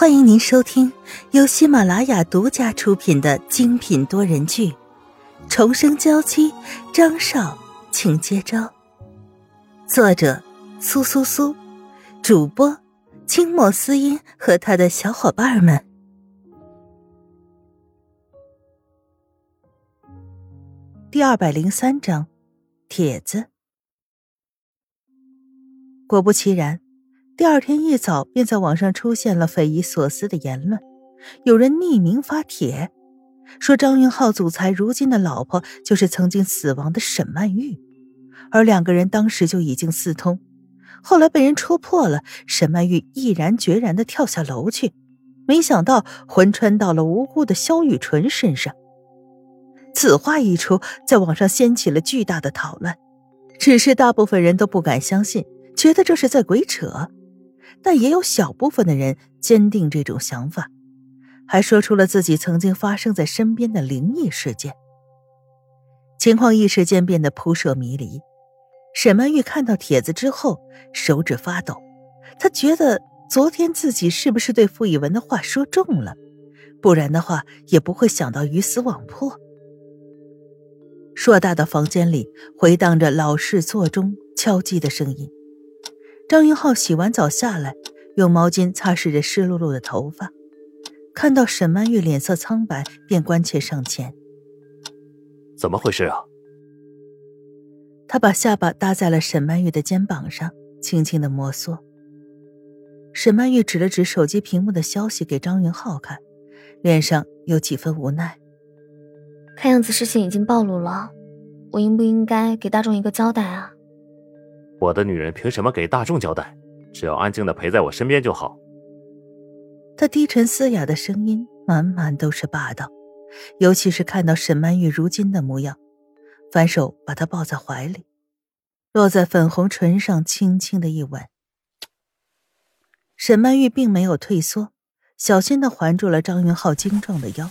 欢迎您收听由喜马拉雅独家出品的精品多人剧《重生娇妻》，张少，请接招。作者：苏苏苏，主播：清末思音和他的小伙伴们。第二百零三章，帖子。果不其然。第二天一早，便在网上出现了匪夷所思的言论。有人匿名发帖，说张云浩总裁如今的老婆就是曾经死亡的沈曼玉，而两个人当时就已经私通。后来被人戳破了，沈曼玉毅然决然的跳下楼去，没想到魂穿到了无辜的萧雨纯身上。此话一出，在网上掀起了巨大的讨论。只是大部分人都不敢相信，觉得这是在鬼扯。但也有小部分的人坚定这种想法，还说出了自己曾经发生在身边的灵异事件。情况一时间变得扑朔迷离。沈曼玉看到帖子之后，手指发抖。她觉得昨天自己是不是对傅以文的话说重了？不然的话，也不会想到鱼死网破。硕大的房间里回荡着老式座钟敲击的声音。张云浩洗完澡下来，用毛巾擦拭着湿漉漉的头发，看到沈曼玉脸色苍白，便关切上前：“怎么回事啊？”他把下巴搭在了沈曼玉的肩膀上，轻轻的摩挲。沈曼玉指了指手机屏幕的消息给张云浩看，脸上有几分无奈：“看样子事情已经暴露了，我应不应该给大众一个交代啊？”我的女人凭什么给大众交代？只要安静的陪在我身边就好。他低沉嘶哑的声音满满都是霸道，尤其是看到沈曼玉如今的模样，反手把她抱在怀里，落在粉红唇上，轻轻的一吻。沈曼玉并没有退缩，小心的环住了张云浩精壮的腰，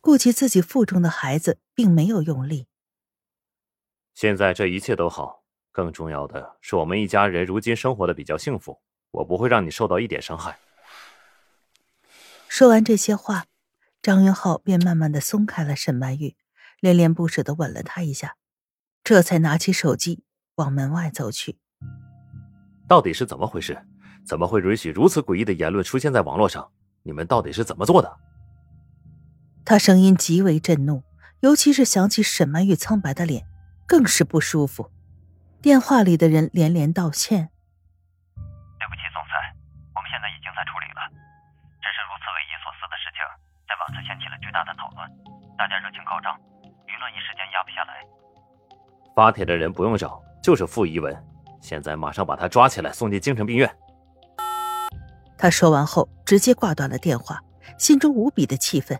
顾及自己腹中的孩子，并没有用力。现在这一切都好。更重要的是，我们一家人如今生活的比较幸福，我不会让你受到一点伤害。说完这些话，张云浩便慢慢的松开了沈曼玉，恋恋不舍的吻了她一下，这才拿起手机往门外走去。到底是怎么回事？怎么会允许如此诡异的言论出现在网络上？你们到底是怎么做的？他声音极为震怒，尤其是想起沈曼玉苍白的脸，更是不舒服。电话里的人连连道歉：“对不起，总裁，我们现在已经在处理了。只是如此匪夷所思的事情，在网上掀起了巨大的讨论，大家热情高涨，舆论一时间压不下来。发帖的人不用找，就是傅一文，现在马上把他抓起来，送进精神病院。”他说完后，直接挂断了电话，心中无比的气愤。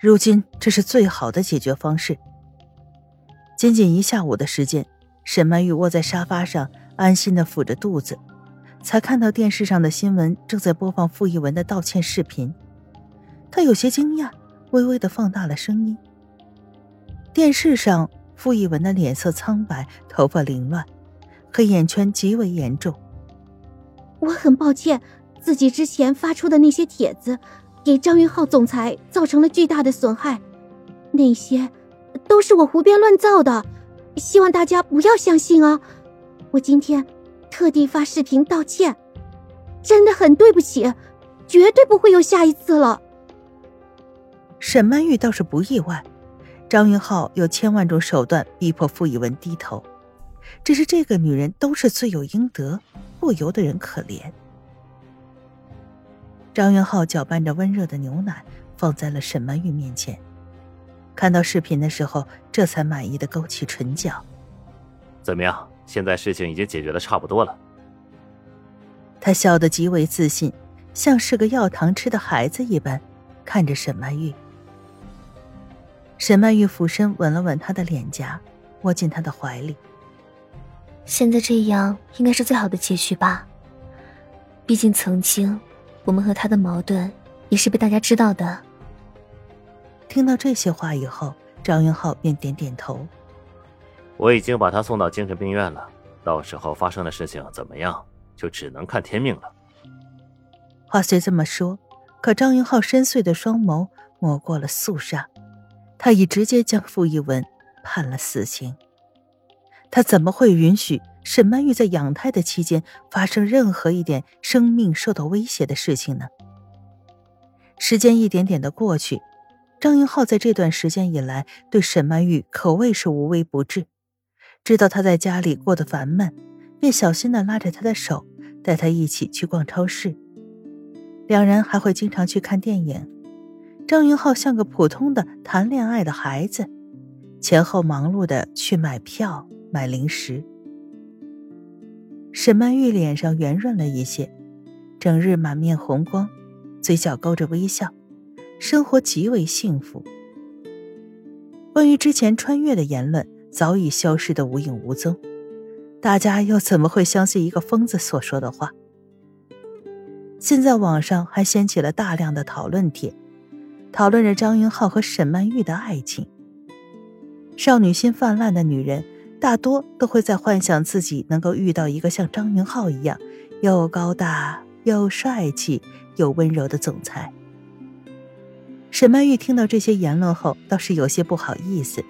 如今，这是最好的解决方式。仅仅一下午的时间。沈曼玉窝在沙发上，安心的抚着肚子，才看到电视上的新闻正在播放傅艺文的道歉视频。她有些惊讶，微微的放大了声音。电视上，傅艺文的脸色苍白，头发凌乱，黑眼圈极为严重。我很抱歉，自己之前发出的那些帖子，给张云浩总裁造成了巨大的损害，那些都是我胡编乱造的。希望大家不要相信啊！我今天特地发视频道歉，真的很对不起，绝对不会有下一次了。沈曼玉倒是不意外，张云浩有千万种手段逼迫傅以文低头，只是这个女人都是罪有应得，不由得人可怜。张云浩搅拌着温热的牛奶，放在了沈曼玉面前。看到视频的时候，这才满意的勾起唇角。怎么样？现在事情已经解决的差不多了。他笑得极为自信，像是个要糖吃的孩子一般，看着沈曼玉。沈曼玉俯身吻了吻他的脸颊，窝进他的怀里。现在这样应该是最好的结局吧？毕竟曾经，我们和他的矛盾也是被大家知道的。听到这些话以后，张云浩便点点头。我已经把他送到精神病院了，到时候发生的事情怎么样，就只能看天命了。话虽这么说，可张云浩深邃的双眸抹过了肃杀，他已直接将傅一文判了死刑。他怎么会允许沈曼玉在养胎的期间发生任何一点生命受到威胁的事情呢？时间一点点的过去，张云浩在这段时间以来对沈曼玉可谓是无微不至。知道她在家里过得烦闷，便小心的拉着她的手，带她一起去逛超市。两人还会经常去看电影。张云浩像个普通的谈恋爱的孩子，前后忙碌的去买票。买零食。沈曼玉脸上圆润了一些，整日满面红光，嘴角勾着微笑，生活极为幸福。关于之前穿越的言论早已消失的无影无踪，大家又怎么会相信一个疯子所说的话？现在网上还掀起了大量的讨论帖，讨论着张云浩和沈曼玉的爱情。少女心泛滥的女人。大多都会在幻想自己能够遇到一个像张云浩一样，又高大又帅气又温柔的总裁。沈曼玉听到这些言论后，倒是有些不好意思，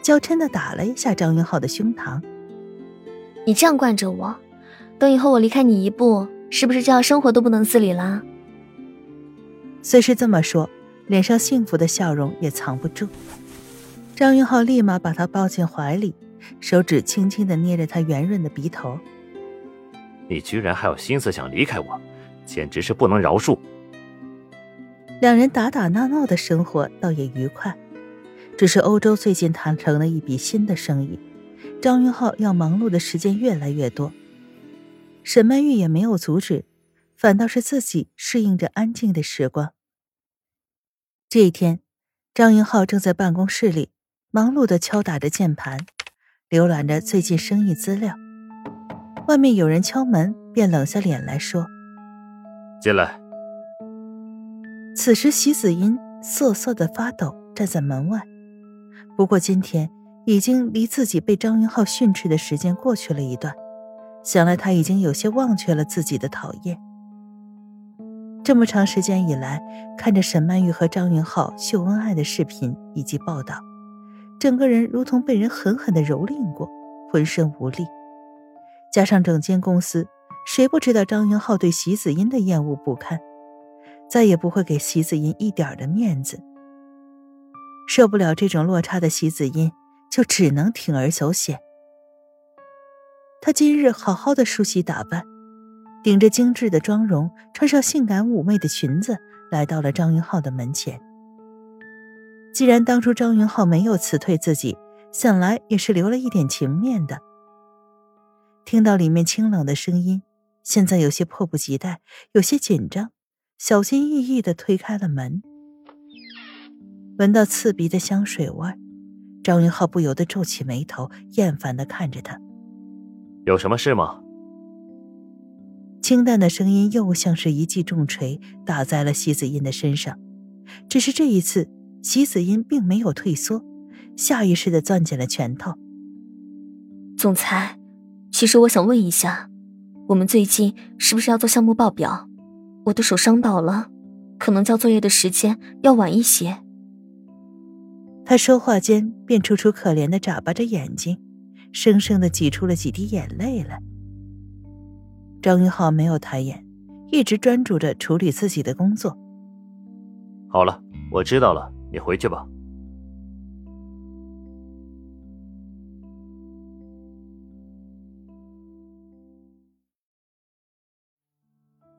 娇嗔的打了一下张云浩的胸膛：“你这样惯着我，等以后我离开你一步，是不是就要生活都不能自理啦？”虽是这么说，脸上幸福的笑容也藏不住。张云浩立马把她抱进怀里。手指轻轻的捏着她圆润的鼻头。你居然还有心思想离开我，简直是不能饶恕。两人打打闹闹的生活倒也愉快，只是欧洲最近谈成了一笔新的生意，张云浩要忙碌的时间越来越多。沈曼玉也没有阻止，反倒是自己适应着安静的时光。这一天，张云浩正在办公室里忙碌的敲打着键盘。浏览着最近生意资料，外面有人敲门，便冷下脸来说：“进来。”此时，席子音瑟瑟的发抖，站在门外。不过今天已经离自己被张云浩训斥的时间过去了一段，想来他已经有些忘却了自己的讨厌。这么长时间以来，看着沈曼玉和张云浩秀恩爱的视频以及报道。整个人如同被人狠狠的蹂躏过，浑身无力。加上整间公司，谁不知道张云浩对席子音的厌恶不堪，再也不会给席子音一点的面子。受不了这种落差的席子音，就只能铤而走险。他今日好好的梳洗打扮，顶着精致的妆容，穿上性感妩媚的裙子，来到了张云浩的门前。既然当初张云浩没有辞退自己，想来也是留了一点情面的。听到里面清冷的声音，现在有些迫不及待，有些紧张，小心翼翼的推开了门。闻到刺鼻的香水味，张云浩不由得皱起眉头，厌烦的看着他：“有什么事吗？”清淡的声音又像是一记重锤打在了席子音的身上，只是这一次。席子音并没有退缩，下意识的攥紧了拳头。总裁，其实我想问一下，我们最近是不是要做项目报表？我的手伤到了，可能交作业的时间要晚一些。他说话间便楚楚可怜的眨巴着眼睛，生生的挤出了几滴眼泪来。张云浩没有抬眼，一直专注着处理自己的工作。好了，我知道了。你回去吧。